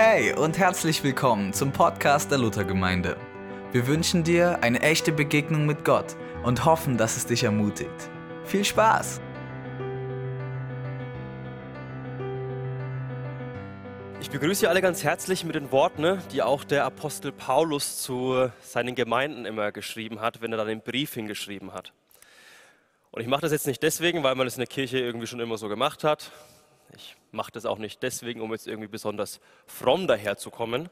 Hey und herzlich willkommen zum Podcast der Luthergemeinde. Wir wünschen dir eine echte Begegnung mit Gott und hoffen, dass es dich ermutigt. Viel Spaß! Ich begrüße alle ganz herzlich mit den Worten, die auch der Apostel Paulus zu seinen Gemeinden immer geschrieben hat, wenn er dann den Brief hingeschrieben hat. Und ich mache das jetzt nicht deswegen, weil man es in der Kirche irgendwie schon immer so gemacht hat. Ich mache das auch nicht deswegen, um jetzt irgendwie besonders fromm daherzukommen.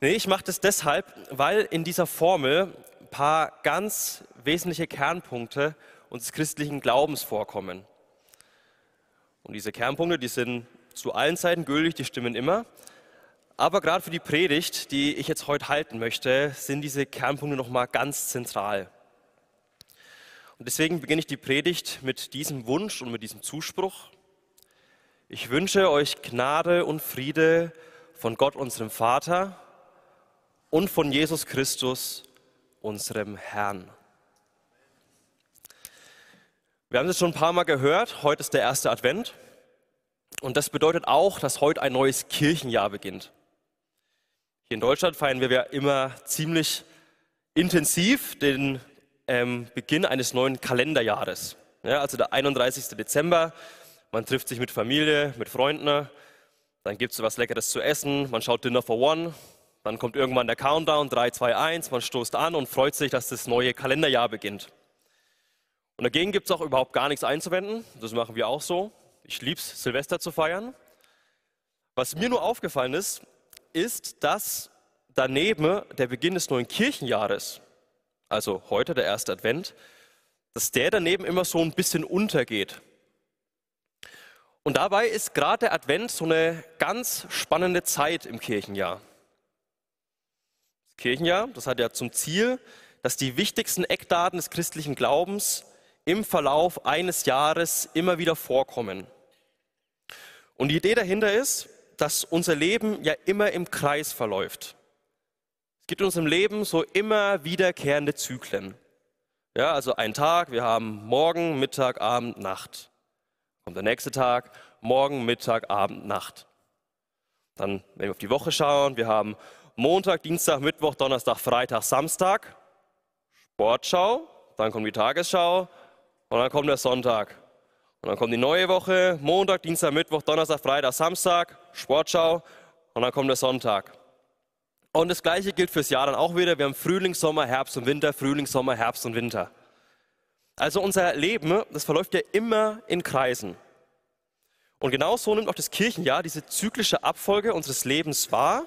Nee, ich mache das deshalb, weil in dieser Formel ein paar ganz wesentliche Kernpunkte unseres christlichen Glaubens vorkommen. Und diese Kernpunkte, die sind zu allen Zeiten gültig, die stimmen immer. Aber gerade für die Predigt, die ich jetzt heute halten möchte, sind diese Kernpunkte nochmal ganz zentral. Und deswegen beginne ich die Predigt mit diesem Wunsch und mit diesem Zuspruch. Ich wünsche euch Gnade und Friede von Gott, unserem Vater und von Jesus Christus, unserem Herrn. Wir haben es schon ein paar Mal gehört, heute ist der erste Advent und das bedeutet auch, dass heute ein neues Kirchenjahr beginnt. Hier in Deutschland feiern wir ja immer ziemlich intensiv den ähm, Beginn eines neuen Kalenderjahres. Ja, also der 31. Dezember, man trifft sich mit Familie, mit Freunden, dann gibt es was Leckeres zu essen, man schaut Dinner for One, dann kommt irgendwann der Countdown, 3, 2, 1, man stoßt an und freut sich, dass das neue Kalenderjahr beginnt. Und dagegen gibt es auch überhaupt gar nichts einzuwenden, das machen wir auch so. Ich liebe es, Silvester zu feiern. Was mir nur aufgefallen ist, ist, dass daneben der Beginn des neuen Kirchenjahres also heute der erste Advent, dass der daneben immer so ein bisschen untergeht. Und dabei ist gerade der Advent so eine ganz spannende Zeit im Kirchenjahr. Das Kirchenjahr, das hat ja zum Ziel, dass die wichtigsten Eckdaten des christlichen Glaubens im Verlauf eines Jahres immer wieder vorkommen. Und die Idee dahinter ist, dass unser Leben ja immer im Kreis verläuft gibt in unserem Leben so immer wiederkehrende Zyklen. Ja, also ein Tag, wir haben Morgen, Mittag, Abend, Nacht. Kommt der nächste Tag, Morgen, Mittag, Abend, Nacht. Dann, wenn wir auf die Woche schauen, wir haben Montag, Dienstag, Mittwoch, Donnerstag, Freitag, Samstag, Sportschau, dann kommt die Tagesschau und dann kommt der Sonntag. Und dann kommt die neue Woche, Montag, Dienstag, Mittwoch, Donnerstag, Freitag, Samstag, Sportschau und dann kommt der Sonntag. Und das Gleiche gilt fürs Jahr dann auch wieder. Wir haben Frühling, Sommer, Herbst und Winter, Frühling, Sommer, Herbst und Winter. Also unser Leben, das verläuft ja immer in Kreisen. Und genauso nimmt auch das Kirchenjahr diese zyklische Abfolge unseres Lebens wahr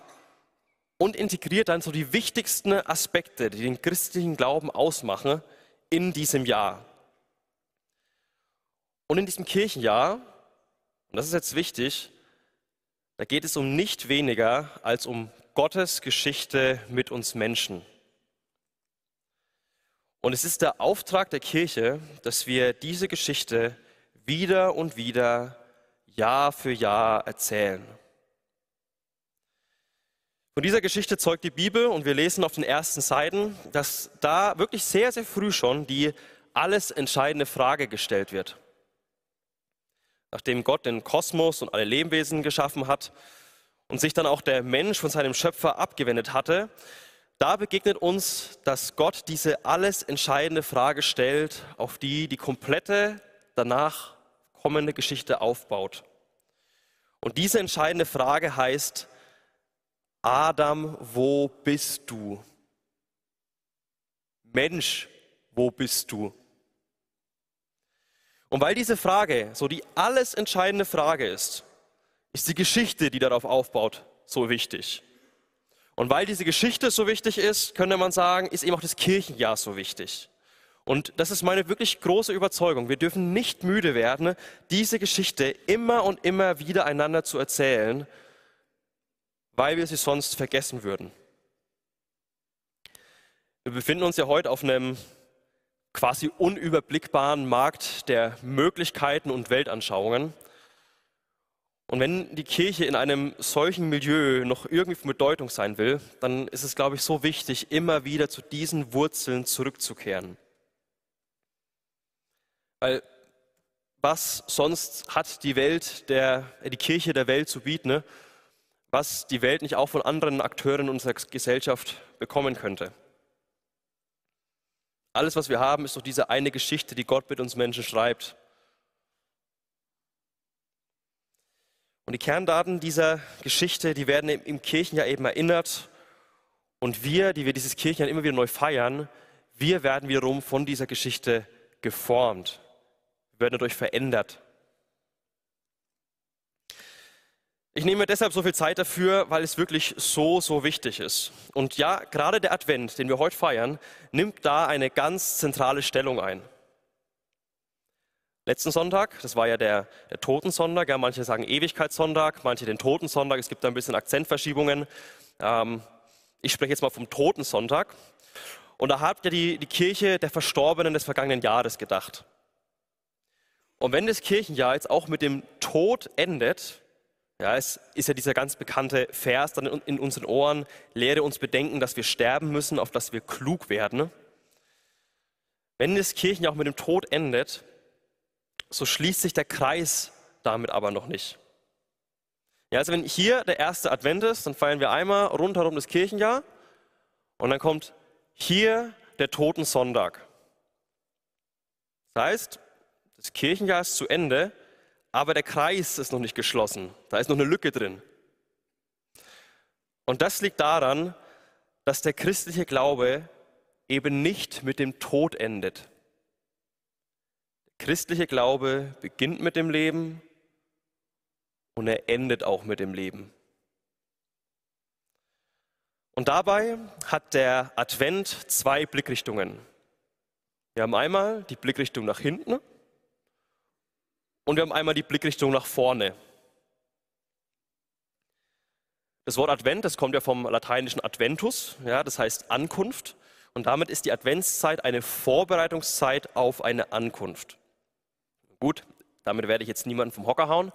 und integriert dann so die wichtigsten Aspekte, die den christlichen Glauben ausmachen, in diesem Jahr. Und in diesem Kirchenjahr, und das ist jetzt wichtig, da geht es um nicht weniger als um Gottes Geschichte mit uns Menschen. Und es ist der Auftrag der Kirche, dass wir diese Geschichte wieder und wieder, Jahr für Jahr erzählen. Von dieser Geschichte zeugt die Bibel und wir lesen auf den ersten Seiten, dass da wirklich sehr, sehr früh schon die alles entscheidende Frage gestellt wird. Nachdem Gott den Kosmos und alle Lebewesen geschaffen hat, und sich dann auch der Mensch von seinem Schöpfer abgewendet hatte, da begegnet uns, dass Gott diese alles entscheidende Frage stellt, auf die die komplette danach kommende Geschichte aufbaut. Und diese entscheidende Frage heißt, Adam, wo bist du? Mensch, wo bist du? Und weil diese Frage so die alles entscheidende Frage ist, ist die Geschichte, die darauf aufbaut, so wichtig. Und weil diese Geschichte so wichtig ist, könnte man sagen, ist eben auch das Kirchenjahr so wichtig. Und das ist meine wirklich große Überzeugung. Wir dürfen nicht müde werden, diese Geschichte immer und immer wieder einander zu erzählen, weil wir sie sonst vergessen würden. Wir befinden uns ja heute auf einem quasi unüberblickbaren Markt der Möglichkeiten und Weltanschauungen. Und wenn die Kirche in einem solchen Milieu noch irgendwie von Bedeutung sein will, dann ist es, glaube ich, so wichtig, immer wieder zu diesen Wurzeln zurückzukehren. Weil was sonst hat die Welt, der, die Kirche der Welt zu bieten? Ne? was die Welt nicht auch von anderen Akteuren unserer Gesellschaft bekommen könnte. Alles, was wir haben, ist doch diese eine Geschichte, die Gott mit uns Menschen schreibt. Und die Kerndaten dieser Geschichte, die werden im Kirchenjahr eben erinnert. Und wir, die wir dieses Kirchenjahr immer wieder neu feiern, wir werden wiederum von dieser Geschichte geformt. Wir werden dadurch verändert. Ich nehme deshalb so viel Zeit dafür, weil es wirklich so, so wichtig ist. Und ja, gerade der Advent, den wir heute feiern, nimmt da eine ganz zentrale Stellung ein. Letzten Sonntag, das war ja der, der Totensonntag, ja, manche sagen Ewigkeitssonntag, manche den Totensonntag, es gibt da ein bisschen Akzentverschiebungen. Ähm, ich spreche jetzt mal vom Totensonntag. Und da hat ja die, die Kirche der Verstorbenen des vergangenen Jahres gedacht. Und wenn das Kirchenjahr jetzt auch mit dem Tod endet, ja, es ist ja dieser ganz bekannte Vers dann in unseren Ohren, lehre uns bedenken, dass wir sterben müssen, auf dass wir klug werden. Wenn das Kirchenjahr auch mit dem Tod endet, so schließt sich der Kreis damit aber noch nicht. Ja, also wenn hier der erste Advent ist, dann feiern wir einmal rundherum das Kirchenjahr und dann kommt hier der Totensonntag. Das heißt, das Kirchenjahr ist zu Ende aber der Kreis ist noch nicht geschlossen. Da ist noch eine Lücke drin. Und das liegt daran, dass der christliche Glaube eben nicht mit dem Tod endet. Christliche Glaube beginnt mit dem Leben und er endet auch mit dem Leben. Und dabei hat der Advent zwei Blickrichtungen. Wir haben einmal die Blickrichtung nach hinten und wir haben einmal die Blickrichtung nach vorne. Das Wort Advent, das kommt ja vom lateinischen Adventus, ja, das heißt Ankunft. Und damit ist die Adventszeit eine Vorbereitungszeit auf eine Ankunft. Gut, damit werde ich jetzt niemanden vom Hocker hauen.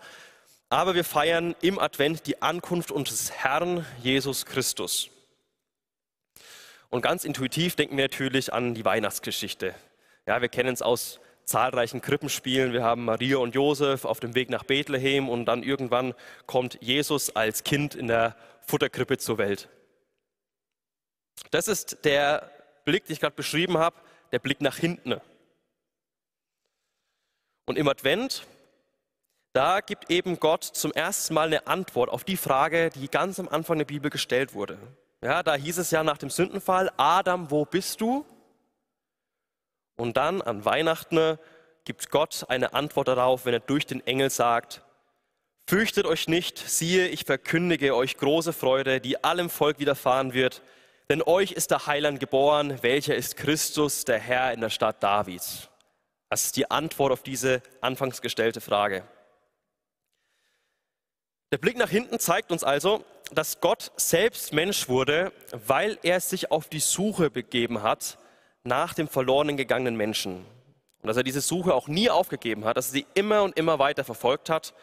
Aber wir feiern im Advent die Ankunft unseres Herrn Jesus Christus. Und ganz intuitiv denken wir natürlich an die Weihnachtsgeschichte. Ja, wir kennen es aus zahlreichen Krippenspielen. Wir haben Maria und Josef auf dem Weg nach Bethlehem und dann irgendwann kommt Jesus als Kind in der Futterkrippe zur Welt. Das ist der Blick, den ich gerade beschrieben habe, der Blick nach hinten. Und im Advent, da gibt eben Gott zum ersten Mal eine Antwort auf die Frage, die ganz am Anfang der Bibel gestellt wurde. Ja, da hieß es ja nach dem Sündenfall, Adam, wo bist du? Und dann an Weihnachten gibt Gott eine Antwort darauf, wenn er durch den Engel sagt, Fürchtet euch nicht, siehe, ich verkündige euch große Freude, die allem Volk widerfahren wird, denn euch ist der Heiland geboren, welcher ist Christus, der Herr in der Stadt Davids. Das ist die Antwort auf diese anfangs gestellte Frage. Der Blick nach hinten zeigt uns also, dass Gott selbst Mensch wurde, weil er sich auf die Suche begeben hat nach dem verloren gegangenen Menschen. Und dass er diese Suche auch nie aufgegeben hat, dass er sie immer und immer weiter verfolgt hat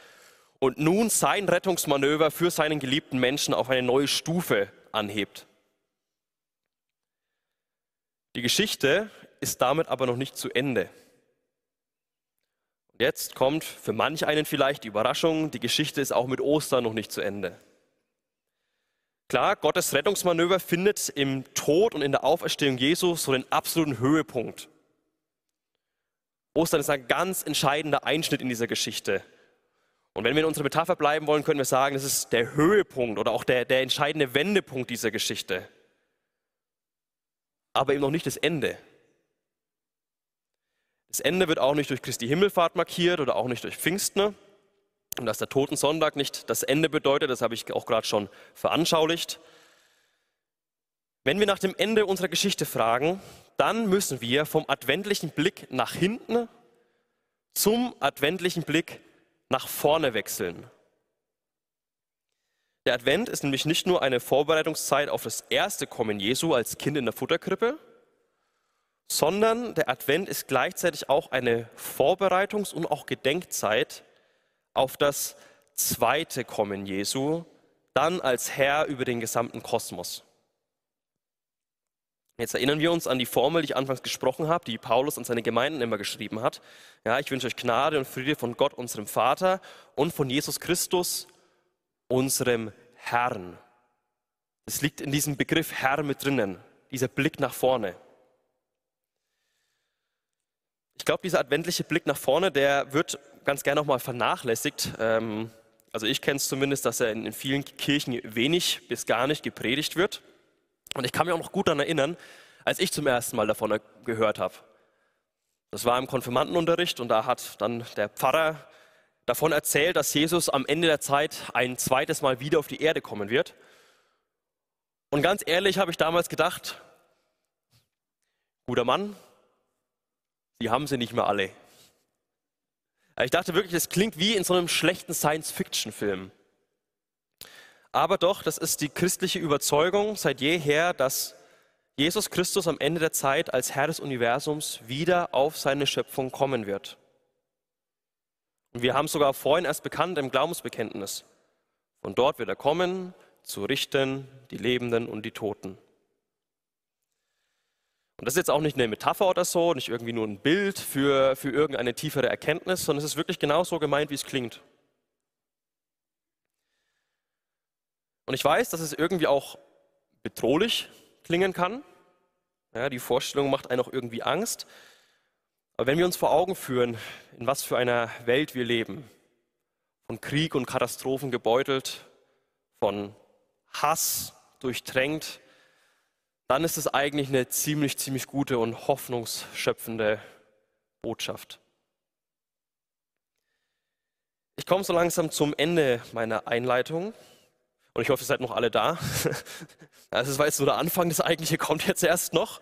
und nun sein Rettungsmanöver für seinen geliebten Menschen auf eine neue Stufe anhebt. Die Geschichte ist damit aber noch nicht zu Ende. Und jetzt kommt für manch einen vielleicht die Überraschung, die Geschichte ist auch mit Ostern noch nicht zu Ende. Klar, Gottes Rettungsmanöver findet im Tod und in der Auferstehung Jesu so den absoluten Höhepunkt. Ostern ist ein ganz entscheidender Einschnitt in dieser Geschichte. Und wenn wir in unserer Metapher bleiben wollen, können wir sagen, das ist der Höhepunkt oder auch der, der entscheidende Wendepunkt dieser Geschichte. Aber eben noch nicht das Ende. Das Ende wird auch nicht durch Christi Himmelfahrt markiert oder auch nicht durch Pfingsten, und dass der Totensonntag nicht das Ende bedeutet, das habe ich auch gerade schon veranschaulicht. Wenn wir nach dem Ende unserer Geschichte fragen, dann müssen wir vom adventlichen Blick nach hinten zum adventlichen Blick nach vorne wechseln. Der Advent ist nämlich nicht nur eine Vorbereitungszeit auf das erste Kommen Jesu als Kind in der Futterkrippe, sondern der Advent ist gleichzeitig auch eine Vorbereitungs- und auch Gedenkzeit auf das zweite Kommen Jesu, dann als Herr über den gesamten Kosmos. Jetzt erinnern wir uns an die Formel, die ich anfangs gesprochen habe, die Paulus an seine Gemeinden immer geschrieben hat. Ja, ich wünsche euch Gnade und Friede von Gott, unserem Vater und von Jesus Christus, unserem Herrn. Es liegt in diesem Begriff Herr mit drinnen, dieser Blick nach vorne. Ich glaube, dieser adventliche Blick nach vorne, der wird ganz gerne auch mal vernachlässigt. Ähm, also ich kenne es zumindest, dass er in, vielen Kirchen wenig bis gar nicht gepredigt wird. Und ich kann mich auch noch gut daran erinnern, als ich zum ersten Mal davon gehört habe. Das war im Konfirmandenunterricht und da hat dann der Pfarrer davon erzählt, dass Jesus am Ende der Zeit ein zweites Mal wieder auf die Erde kommen wird. Und ganz ehrlich habe ich damals gedacht, guter Mann, die haben sie nicht mehr alle. Ich dachte wirklich, es klingt wie in so einem schlechten Science-Fiction-Film. Aber doch, das ist die christliche Überzeugung seit jeher, dass Jesus Christus am Ende der Zeit als Herr des Universums wieder auf seine Schöpfung kommen wird. Und wir haben sogar vorhin erst bekannt im Glaubensbekenntnis. Von dort wird er kommen, zu richten die Lebenden und die Toten. Und das ist jetzt auch nicht eine Metapher oder so, nicht irgendwie nur ein Bild für, für irgendeine tiefere Erkenntnis, sondern es ist wirklich genau so gemeint, wie es klingt. Und ich weiß, dass es irgendwie auch bedrohlich klingen kann. Ja, die Vorstellung macht einen auch irgendwie Angst. Aber wenn wir uns vor Augen führen, in was für einer Welt wir leben, von Krieg und Katastrophen gebeutelt, von Hass durchtränkt, dann ist es eigentlich eine ziemlich, ziemlich gute und hoffnungsschöpfende Botschaft. Ich komme so langsam zum Ende meiner Einleitung und ich hoffe, ihr seid noch alle da. Das war jetzt nur der Anfang, das eigentliche kommt jetzt erst noch.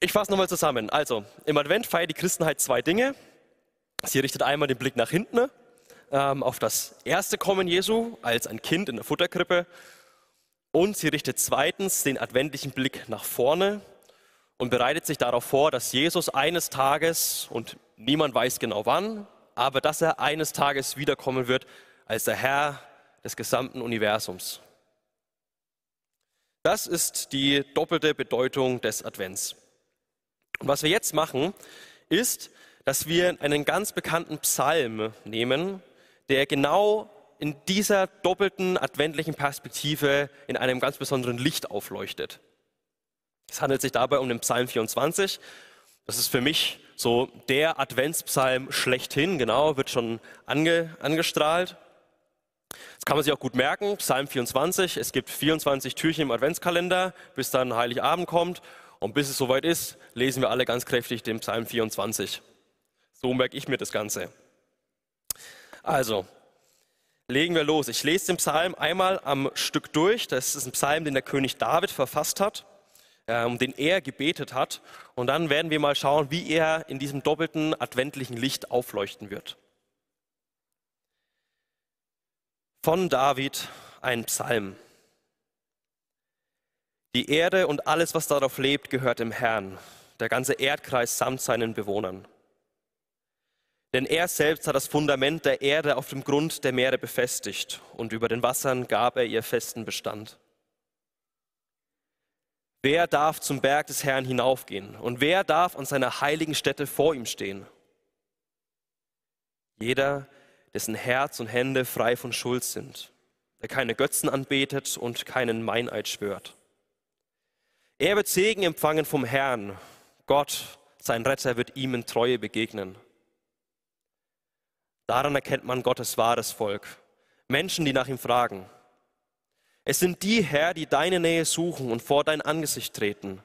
Ich fasse nochmal zusammen. Also, im Advent feiert die Christenheit zwei Dinge. Sie richtet einmal den Blick nach hinten ähm, auf das erste Kommen Jesu als ein Kind in der Futterkrippe und sie richtet zweitens den adventlichen Blick nach vorne und bereitet sich darauf vor, dass Jesus eines Tages, und niemand weiß genau wann, aber dass er eines Tages wiederkommen wird als der Herr des gesamten Universums. Das ist die doppelte Bedeutung des Advents. Und was wir jetzt machen, ist, dass wir einen ganz bekannten Psalm nehmen, der genau in dieser doppelten adventlichen Perspektive in einem ganz besonderen Licht aufleuchtet. Es handelt sich dabei um den Psalm 24. Das ist für mich so der Adventspsalm schlechthin, genau, wird schon ange, angestrahlt. Das kann man sich auch gut merken, Psalm 24. Es gibt 24 Türchen im Adventskalender, bis dann Heiligabend kommt. Und bis es soweit ist, lesen wir alle ganz kräftig den Psalm 24. So merke ich mir das Ganze. Also, legen wir los. Ich lese den Psalm einmal am Stück durch. Das ist ein Psalm, den der König David verfasst hat, ähm, den er gebetet hat. Und dann werden wir mal schauen, wie er in diesem doppelten adventlichen Licht aufleuchten wird. Von David ein Psalm. Die Erde und alles, was darauf lebt, gehört dem Herrn, der ganze Erdkreis samt seinen Bewohnern. Denn er selbst hat das Fundament der Erde auf dem Grund der Meere befestigt und über den Wassern gab er ihr festen Bestand. Wer darf zum Berg des Herrn hinaufgehen und wer darf an seiner heiligen Stätte vor ihm stehen? Jeder, dessen Herz und Hände frei von Schuld sind, der keine Götzen anbetet und keinen Meineid schwört. Er wird Segen empfangen vom Herrn. Gott, sein Retter, wird ihm in Treue begegnen. Daran erkennt man Gottes wahres Volk. Menschen, die nach ihm fragen. Es sind die, Herr, die deine Nähe suchen und vor dein Angesicht treten.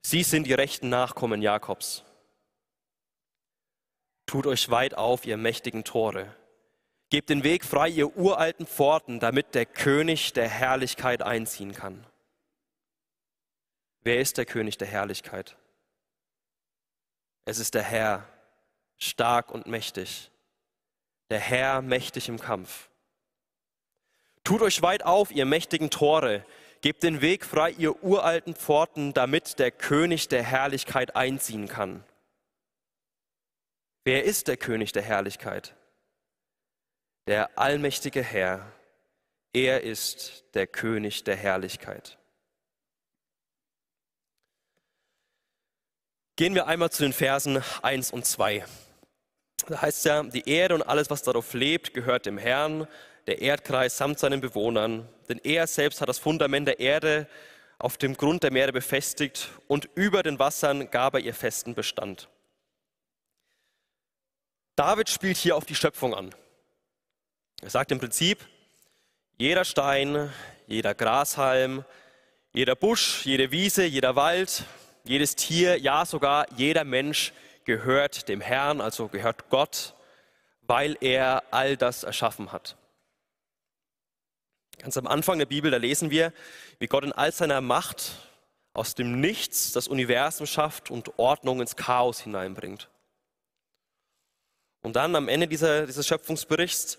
Sie sind die rechten Nachkommen Jakobs. Tut euch weit auf, ihr mächtigen Tore. Gebt den Weg frei, ihr uralten Pforten, damit der König der Herrlichkeit einziehen kann. Wer ist der König der Herrlichkeit? Es ist der Herr, stark und mächtig der Herr mächtig im Kampf. Tut euch weit auf, ihr mächtigen Tore, gebt den Weg frei, ihr uralten Pforten, damit der König der Herrlichkeit einziehen kann. Wer ist der König der Herrlichkeit? Der allmächtige Herr, er ist der König der Herrlichkeit. Gehen wir einmal zu den Versen 1 und 2. Da heißt ja, die Erde und alles, was darauf lebt, gehört dem Herrn, der Erdkreis samt seinen Bewohnern. Denn er selbst hat das Fundament der Erde auf dem Grund der Meere befestigt und über den Wassern gab er ihr festen Bestand. David spielt hier auf die Schöpfung an. Er sagt im Prinzip, jeder Stein, jeder Grashalm, jeder Busch, jede Wiese, jeder Wald, jedes Tier, ja sogar jeder Mensch gehört dem Herrn, also gehört Gott, weil er all das erschaffen hat. Ganz am Anfang der Bibel, da lesen wir, wie Gott in all seiner Macht aus dem Nichts das Universum schafft und Ordnung ins Chaos hineinbringt. Und dann am Ende dieser, dieses Schöpfungsberichts,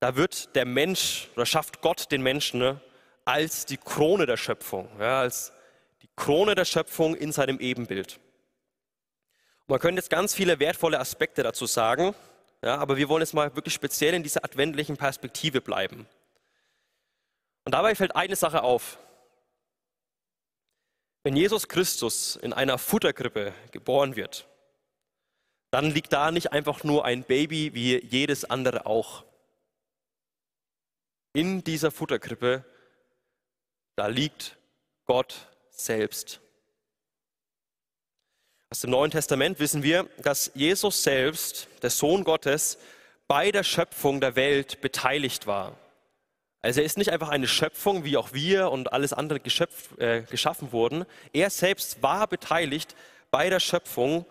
da wird der Mensch oder schafft Gott den Menschen ne, als die Krone der Schöpfung, ja, als die Krone der Schöpfung in seinem Ebenbild. Man könnte jetzt ganz viele wertvolle Aspekte dazu sagen, ja, aber wir wollen jetzt mal wirklich speziell in dieser adventlichen Perspektive bleiben. Und dabei fällt eine Sache auf. Wenn Jesus Christus in einer Futterkrippe geboren wird, dann liegt da nicht einfach nur ein Baby wie jedes andere auch. In dieser Futterkrippe, da liegt Gott selbst. Aus dem Neuen Testament wissen wir, dass Jesus selbst, der Sohn Gottes, bei der Schöpfung der Welt beteiligt war. Also er ist nicht einfach eine Schöpfung, wie auch wir und alles andere geschöpf, äh, geschaffen wurden. Er selbst war beteiligt bei der Schöpfung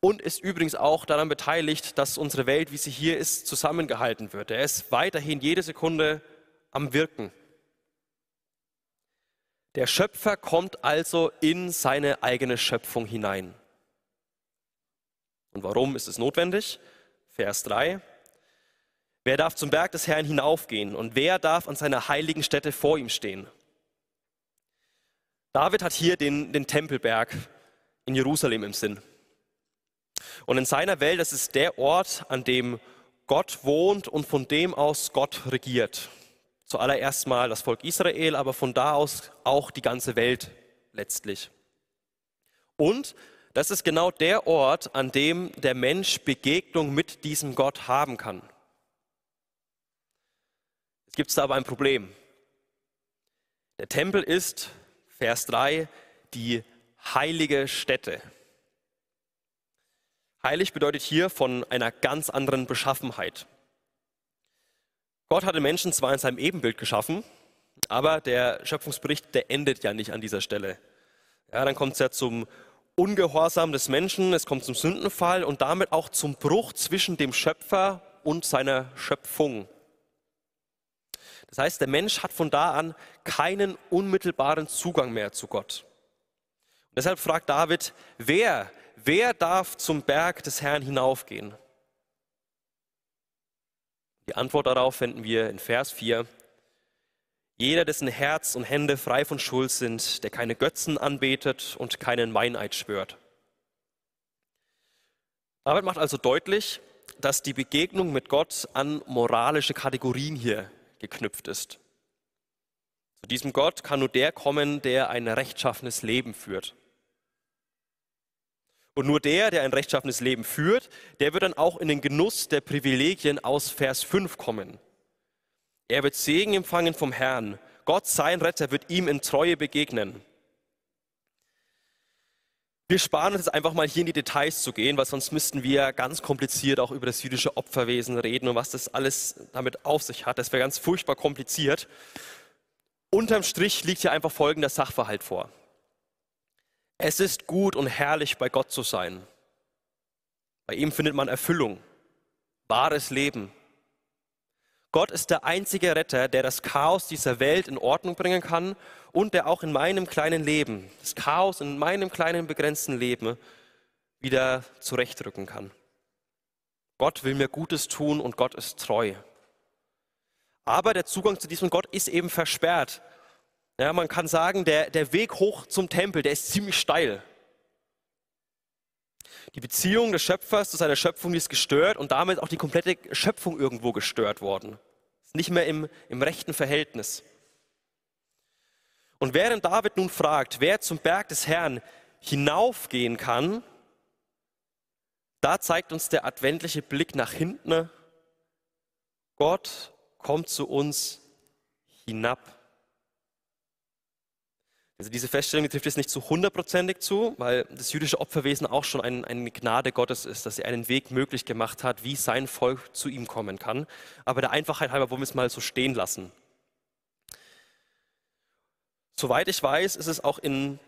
und ist übrigens auch daran beteiligt, dass unsere Welt, wie sie hier ist, zusammengehalten wird. Er ist weiterhin jede Sekunde am Wirken. Der Schöpfer kommt also in seine eigene Schöpfung hinein. Und warum ist es notwendig? Vers 3. Wer darf zum Berg des Herrn hinaufgehen und wer darf an seiner heiligen Stätte vor ihm stehen? David hat hier den, den Tempelberg in Jerusalem im Sinn. Und in seiner Welt, das ist der Ort, an dem Gott wohnt und von dem aus Gott regiert. Zuallererst mal das Volk Israel, aber von da aus auch die ganze Welt letztlich. Und das ist genau der Ort, an dem der Mensch Begegnung mit diesem Gott haben kann gibt es da aber ein Problem. Der Tempel ist, Vers 3, die heilige Stätte. Heilig bedeutet hier von einer ganz anderen Beschaffenheit. Gott hat den Menschen zwar in seinem Ebenbild geschaffen, aber der Schöpfungsbericht, der endet ja nicht an dieser Stelle. Ja, dann kommt es ja zum Ungehorsam des Menschen, es kommt zum Sündenfall und damit auch zum Bruch zwischen dem Schöpfer und seiner Schöpfung. Das heißt, der Mensch hat von da an keinen unmittelbaren Zugang mehr zu Gott. Und deshalb fragt David, wer, wer darf zum Berg des Herrn hinaufgehen? Die Antwort darauf finden wir in Vers 4. Jeder, dessen Herz und Hände frei von Schuld sind, der keine Götzen anbetet und keinen Meineid schwört. David macht also deutlich, dass die Begegnung mit Gott an moralische Kategorien hier geknüpft ist. Zu diesem Gott kann nur der kommen, der ein rechtschaffenes Leben führt. Und nur der, der ein rechtschaffenes Leben führt, der wird dann auch in den Genuss der Privilegien aus Vers 5 kommen. Er wird Segen empfangen vom Herrn. Gott, sein Retter, wird ihm in Treue begegnen. Wir sparen uns jetzt einfach mal hier in die Details zu gehen, weil sonst müssten wir ganz kompliziert auch über das jüdische Opferwesen reden und was das alles damit auf sich hat. Das wäre ganz furchtbar kompliziert. Unterm Strich liegt hier einfach folgender Sachverhalt vor. Es ist gut und herrlich, bei Gott zu sein. Bei ihm findet man Erfüllung, wahres Leben, Gott ist der einzige Retter, der das Chaos dieser Welt in Ordnung bringen kann und der auch in meinem kleinen Leben, das Chaos in meinem kleinen begrenzten Leben wieder zurechtrücken kann. Gott will mir Gutes tun und Gott ist treu. Aber der Zugang zu diesem Gott ist eben versperrt. Ja, man kann sagen, der, der Weg hoch zum Tempel, der ist ziemlich steil. Die Beziehung des Schöpfers zu seiner Schöpfung ist gestört und damit auch die komplette Schöpfung irgendwo gestört worden. Nicht mehr im, im rechten Verhältnis. Und während David nun fragt, wer zum Berg des Herrn hinaufgehen kann, da zeigt uns der adventliche Blick nach hinten. Gott kommt zu uns hinab. Also diese Feststellung trifft jetzt nicht zu hundertprozentig zu, weil das jüdische Opferwesen auch schon ein, eine Gnade Gottes ist, dass er einen Weg möglich gemacht hat, wie sein Volk zu ihm kommen kann. Aber der Einfachheit halber wollen wir es mal so stehen lassen. Soweit ich weiß, ist es auch in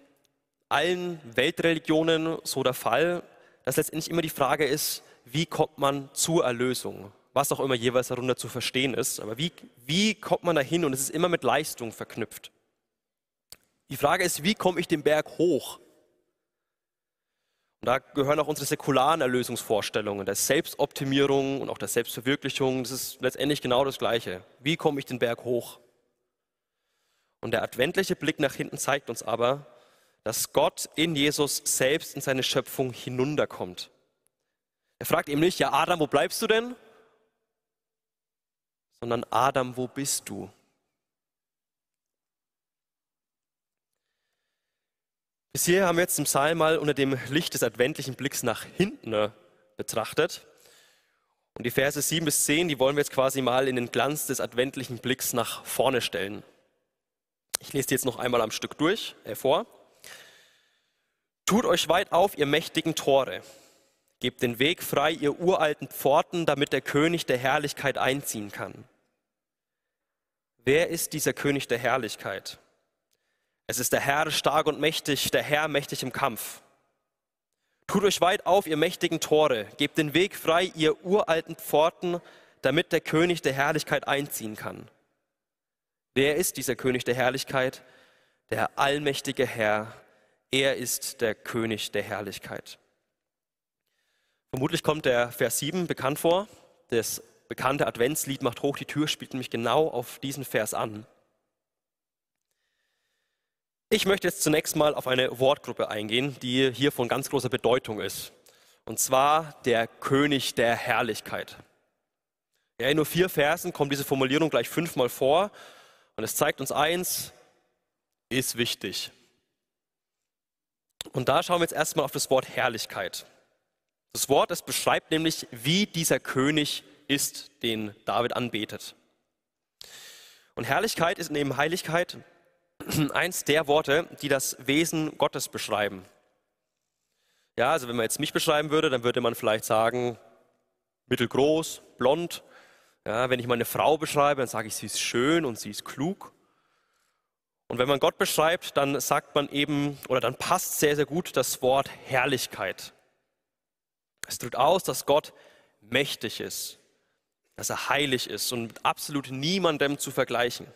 allen Weltreligionen so der Fall, dass letztendlich immer die Frage ist, wie kommt man zur Erlösung? Was auch immer jeweils darunter zu verstehen ist. Aber wie, wie kommt man dahin? Und es ist immer mit Leistung verknüpft. Die Frage ist, wie komme ich den Berg hoch? Und da gehören auch unsere säkularen Erlösungsvorstellungen, der Selbstoptimierung und auch der Selbstverwirklichung. Das ist letztendlich genau das Gleiche. Wie komme ich den Berg hoch? Und der adventliche Blick nach hinten zeigt uns aber, dass Gott in Jesus selbst in seine Schöpfung hinunterkommt. Er fragt ihm nicht, ja Adam, wo bleibst du denn? Sondern Adam, wo bist du? Bis hier haben wir jetzt im Psalm mal unter dem Licht des adventlichen Blicks nach hinten äh, betrachtet. Und die Verse 7 bis 10, die wollen wir jetzt quasi mal in den Glanz des adventlichen Blicks nach vorne stellen. Ich lese die jetzt noch einmal am Stück durch, äh, vor. Tut euch weit auf, ihr mächtigen Tore. Gebt den Weg frei, ihr uralten Pforten, damit der König der Herrlichkeit einziehen kann. Wer ist dieser König der Herrlichkeit? Es ist der Herr stark und mächtig, der Herr mächtig im Kampf. Tut euch weit auf, ihr mächtigen Tore, gebt den Weg frei, ihr uralten Pforten, damit der König der Herrlichkeit einziehen kann. Wer ist dieser König der Herrlichkeit? Der allmächtige Herr. Er ist der König der Herrlichkeit. Vermutlich kommt der Vers 7 bekannt vor. Das bekannte Adventslied Macht hoch die Tür spielt nämlich genau auf diesen Vers an. Ich möchte jetzt zunächst mal auf eine Wortgruppe eingehen, die hier von ganz großer Bedeutung ist. Und zwar der König der Herrlichkeit. Ja, in nur vier Versen kommt diese Formulierung gleich fünfmal vor. Und es zeigt uns eins, ist wichtig. Und da schauen wir jetzt erstmal auf das Wort Herrlichkeit. Das Wort, es beschreibt nämlich, wie dieser König ist, den David anbetet. Und Herrlichkeit ist neben Heiligkeit eins der Worte, die das Wesen Gottes beschreiben. Ja, also wenn man jetzt mich beschreiben würde, dann würde man vielleicht sagen, mittelgroß, blond. Ja, wenn ich meine Frau beschreibe, dann sage ich, sie ist schön und sie ist klug. Und wenn man Gott beschreibt, dann sagt man eben, oder dann passt sehr, sehr gut das Wort Herrlichkeit. Es drückt aus, dass Gott mächtig ist, dass er heilig ist und mit absolut niemandem zu vergleichen.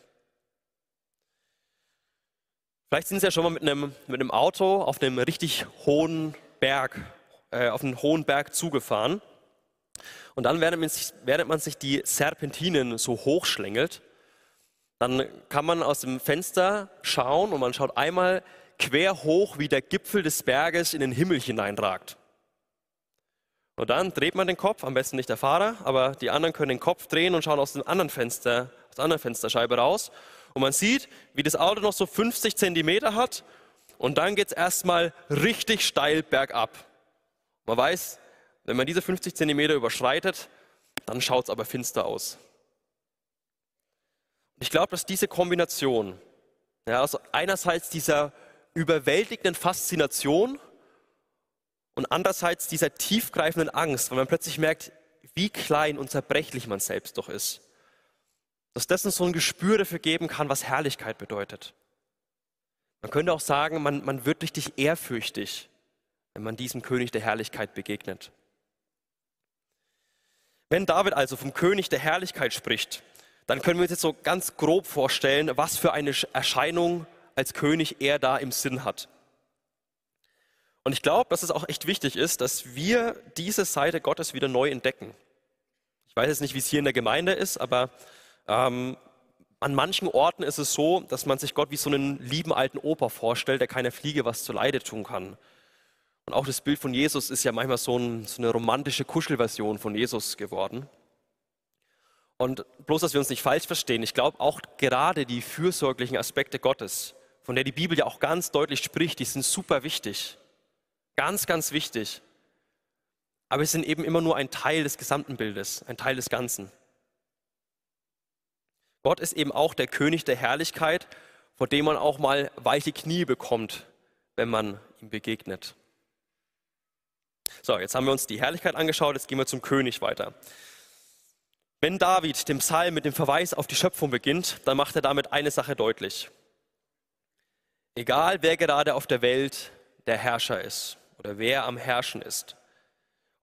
Vielleicht sind Sie ja schon mal mit einem, mit einem Auto auf einem richtig hohen Berg, äh, auf einen hohen Berg zugefahren. Und dann, während man, sich, während man sich die Serpentinen so hochschlängelt, dann kann man aus dem Fenster schauen und man schaut einmal quer hoch, wie der Gipfel des Berges in den Himmel hineinragt. Und dann dreht man den Kopf, am besten nicht der Fahrer, aber die anderen können den Kopf drehen und schauen aus dem anderen Fenster, aus der anderen Fensterscheibe raus. Und man sieht, wie das Auto noch so 50 Zentimeter hat und dann geht es erstmal richtig steil bergab. Man weiß, wenn man diese 50 Zentimeter überschreitet, dann schaut es aber finster aus. Ich glaube, dass diese Kombination, ja, also einerseits dieser überwältigenden Faszination und andererseits dieser tiefgreifenden Angst, weil man plötzlich merkt, wie klein und zerbrechlich man selbst doch ist dass das uns so ein Gespür dafür geben kann, was Herrlichkeit bedeutet. Man könnte auch sagen, man, man wird richtig ehrfürchtig, wenn man diesem König der Herrlichkeit begegnet. Wenn David also vom König der Herrlichkeit spricht, dann können wir uns jetzt so ganz grob vorstellen, was für eine Erscheinung als König er da im Sinn hat. Und ich glaube, dass es auch echt wichtig ist, dass wir diese Seite Gottes wieder neu entdecken. Ich weiß jetzt nicht, wie es hier in der Gemeinde ist, aber ähm, an manchen Orten ist es so, dass man sich Gott wie so einen lieben alten Opa vorstellt, der keiner Fliege was zu Leide tun kann. Und auch das Bild von Jesus ist ja manchmal so, ein, so eine romantische Kuschelversion von Jesus geworden. Und bloß, dass wir uns nicht falsch verstehen, ich glaube auch gerade die fürsorglichen Aspekte Gottes, von der die Bibel ja auch ganz deutlich spricht, die sind super wichtig. Ganz, ganz wichtig. Aber sie sind eben immer nur ein Teil des gesamten Bildes, ein Teil des Ganzen. Gott ist eben auch der König der Herrlichkeit, vor dem man auch mal weiche Knie bekommt, wenn man ihm begegnet. So, jetzt haben wir uns die Herrlichkeit angeschaut, jetzt gehen wir zum König weiter. Wenn David den Psalm mit dem Verweis auf die Schöpfung beginnt, dann macht er damit eine Sache deutlich. Egal wer gerade auf der Welt der Herrscher ist oder wer am Herrschen ist,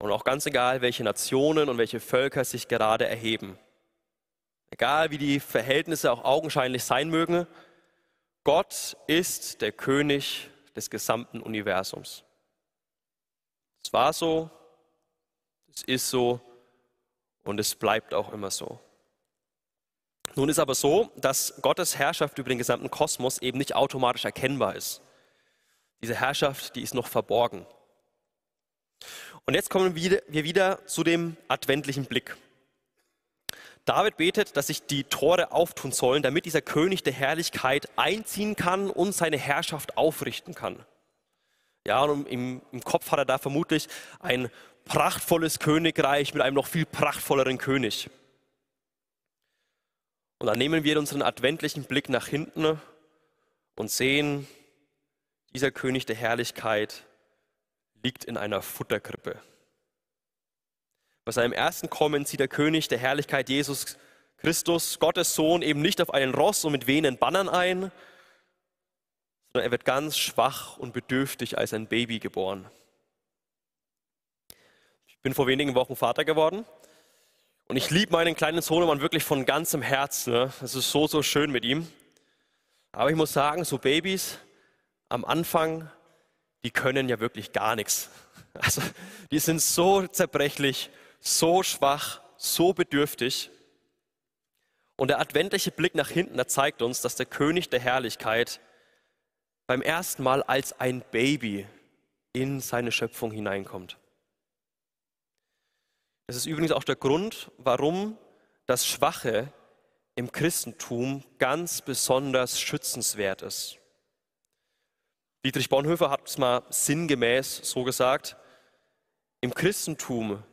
und auch ganz egal, welche Nationen und welche Völker sich gerade erheben, egal wie die Verhältnisse auch augenscheinlich sein mögen, Gott ist der König des gesamten Universums. Es war so, es ist so und es bleibt auch immer so. Nun ist aber so, dass Gottes Herrschaft über den gesamten Kosmos eben nicht automatisch erkennbar ist. Diese Herrschaft, die ist noch verborgen. Und jetzt kommen wir wieder zu dem adventlichen Blick. David betet, dass sich die Tore auftun sollen, damit dieser König der Herrlichkeit einziehen kann und seine Herrschaft aufrichten kann. Ja, und im, im Kopf hat er da vermutlich ein prachtvolles Königreich mit einem noch viel prachtvolleren König. Und dann nehmen wir unseren adventlichen Blick nach hinten und sehen, dieser König der Herrlichkeit liegt in einer Futterkrippe. Bei seinem ersten Kommen zieht der König der Herrlichkeit Jesus Christus, Gottes Sohn, eben nicht auf einen Ross und mit wehenden Bannern ein, sondern er wird ganz schwach und bedürftig als ein Baby geboren. Ich bin vor wenigen Wochen Vater geworden und ich liebe meinen kleinen Sohnemann wirklich von ganzem Herzen. Ne? Es ist so, so schön mit ihm. Aber ich muss sagen, so Babys am Anfang, die können ja wirklich gar nichts. Also die sind so zerbrechlich, so schwach, so bedürftig. Und der adventliche Blick nach hinten, der zeigt uns, dass der König der Herrlichkeit beim ersten Mal als ein Baby in seine Schöpfung hineinkommt. Das ist übrigens auch der Grund, warum das Schwache im Christentum ganz besonders schützenswert ist. Dietrich Bonhoeffer hat es mal sinngemäß so gesagt, im Christentum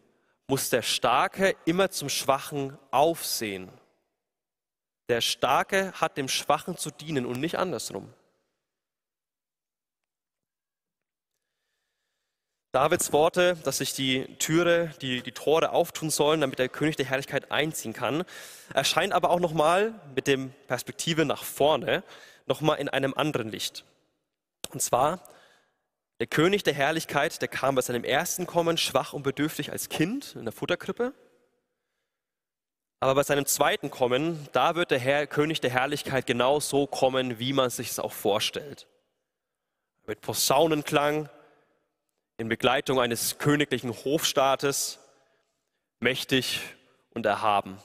muss der Starke immer zum Schwachen aufsehen. Der Starke hat dem Schwachen zu dienen und nicht andersrum. Davids Worte, dass sich die Türe, die, die Tore auftun sollen, damit der König der Herrlichkeit einziehen kann, erscheint aber auch nochmal mit dem Perspektive nach vorne, nochmal in einem anderen Licht. Und zwar, der König der Herrlichkeit, der kam bei seinem ersten Kommen schwach und bedürftig als Kind in der Futterkrippe. Aber bei seinem zweiten Kommen, da wird der Herr, König der Herrlichkeit genau so kommen, wie man sich es auch vorstellt. Mit Posaunenklang, in Begleitung eines königlichen Hofstaates, mächtig und erhaben.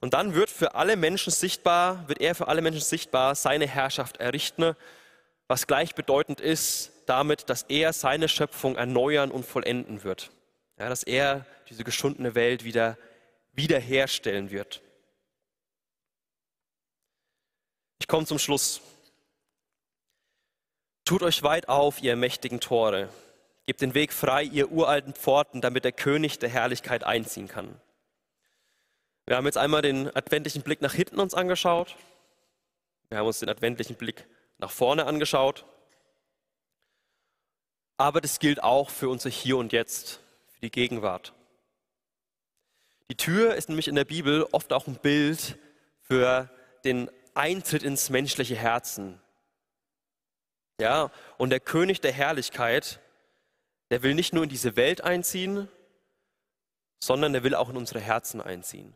Und dann wird für alle Menschen sichtbar, wird er für alle Menschen sichtbar seine Herrschaft errichten was gleichbedeutend ist damit, dass er seine Schöpfung erneuern und vollenden wird. Ja, dass er diese geschundene Welt wieder wiederherstellen wird. Ich komme zum Schluss. Tut euch weit auf, ihr mächtigen Tore. Gebt den Weg frei, ihr uralten Pforten, damit der König der Herrlichkeit einziehen kann. Wir haben jetzt einmal den adventlichen Blick nach hinten uns angeschaut. Wir haben uns den adventlichen Blick nach vorne angeschaut. Aber das gilt auch für unser Hier und Jetzt, für die Gegenwart. Die Tür ist nämlich in der Bibel oft auch ein Bild für den Eintritt ins menschliche Herzen. Ja, und der König der Herrlichkeit, der will nicht nur in diese Welt einziehen, sondern er will auch in unsere Herzen einziehen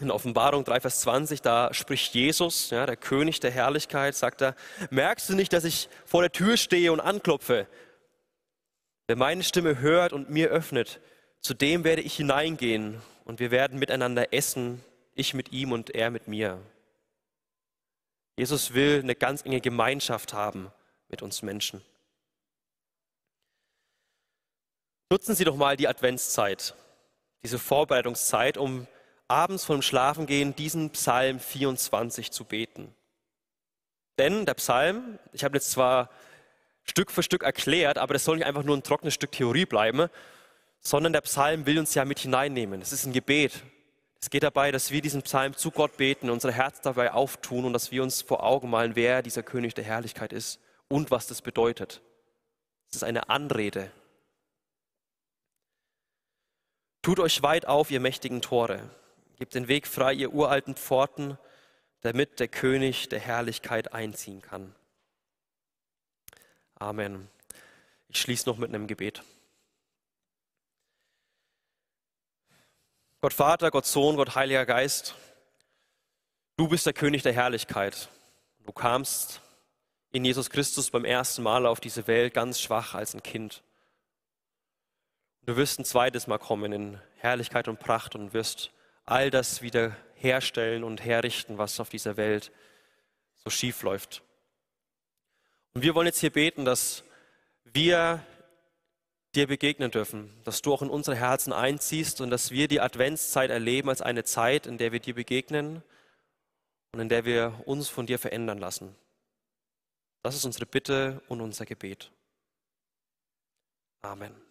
in Offenbarung 3, Vers 20, da spricht Jesus, ja, der König der Herrlichkeit, sagt er, merkst du nicht, dass ich vor der Tür stehe und anklopfe? Wer meine Stimme hört und mir öffnet, zu dem werde ich hineingehen und wir werden miteinander essen, ich mit ihm und er mit mir. Jesus will eine ganz enge Gemeinschaft haben mit uns Menschen. Nutzen Sie doch mal die Adventszeit, diese Vorbereitungszeit, um abends vor dem Schlafengehen diesen Psalm 24 zu beten. Denn der Psalm, ich habe jetzt zwar Stück für Stück erklärt, aber das soll nicht einfach nur ein trockenes Stück Theorie bleiben, sondern der Psalm will uns ja mit hineinnehmen. Es ist ein Gebet. Es geht dabei, dass wir diesen Psalm zu Gott beten, unser Herz dabei auftun und dass wir uns vor Augen malen, wer dieser König der Herrlichkeit ist und was das bedeutet. Es ist eine Anrede. Tut euch weit auf, ihr mächtigen Tore. Gebt den Weg frei, ihr uralten Pforten, damit der König der Herrlichkeit einziehen kann. Amen. Ich schließe noch mit einem Gebet. Gott Vater, Gott Sohn, Gott Heiliger Geist, du bist der König der Herrlichkeit. Du kamst in Jesus Christus beim ersten Mal auf diese Welt ganz schwach als ein Kind. Du wirst ein zweites Mal kommen in Herrlichkeit und Pracht und wirst all das wieder herstellen und herrichten, was auf dieser Welt so schief läuft. Und wir wollen jetzt hier beten, dass wir dir begegnen dürfen, dass du auch in unsere Herzen einziehst und dass wir die Adventszeit erleben als eine Zeit, in der wir dir begegnen und in der wir uns von dir verändern lassen. Das ist unsere Bitte und unser Gebet. Amen.